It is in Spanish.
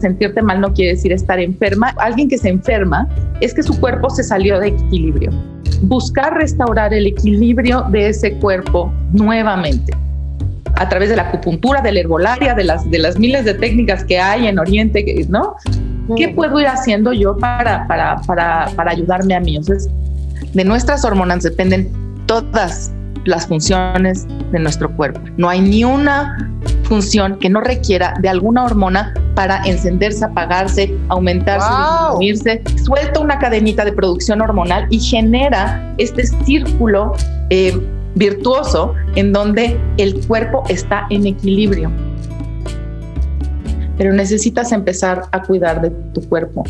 sentirte mal no quiere decir estar enferma. Alguien que se enferma es que su cuerpo se salió de equilibrio. Buscar restaurar el equilibrio de ese cuerpo nuevamente a través de la acupuntura, de la herbolaria, de las, de las miles de técnicas que hay en Oriente, ¿no? ¿Qué puedo ir haciendo yo para, para, para, para ayudarme a mí? Entonces, de nuestras hormonas dependen todas las funciones de nuestro cuerpo. No hay ni una función que no requiera de alguna hormona para encenderse, apagarse, aumentarse, disminuirse. Suelta una cadenita de producción hormonal y genera este círculo eh, virtuoso en donde el cuerpo está en equilibrio. Pero necesitas empezar a cuidar de tu cuerpo,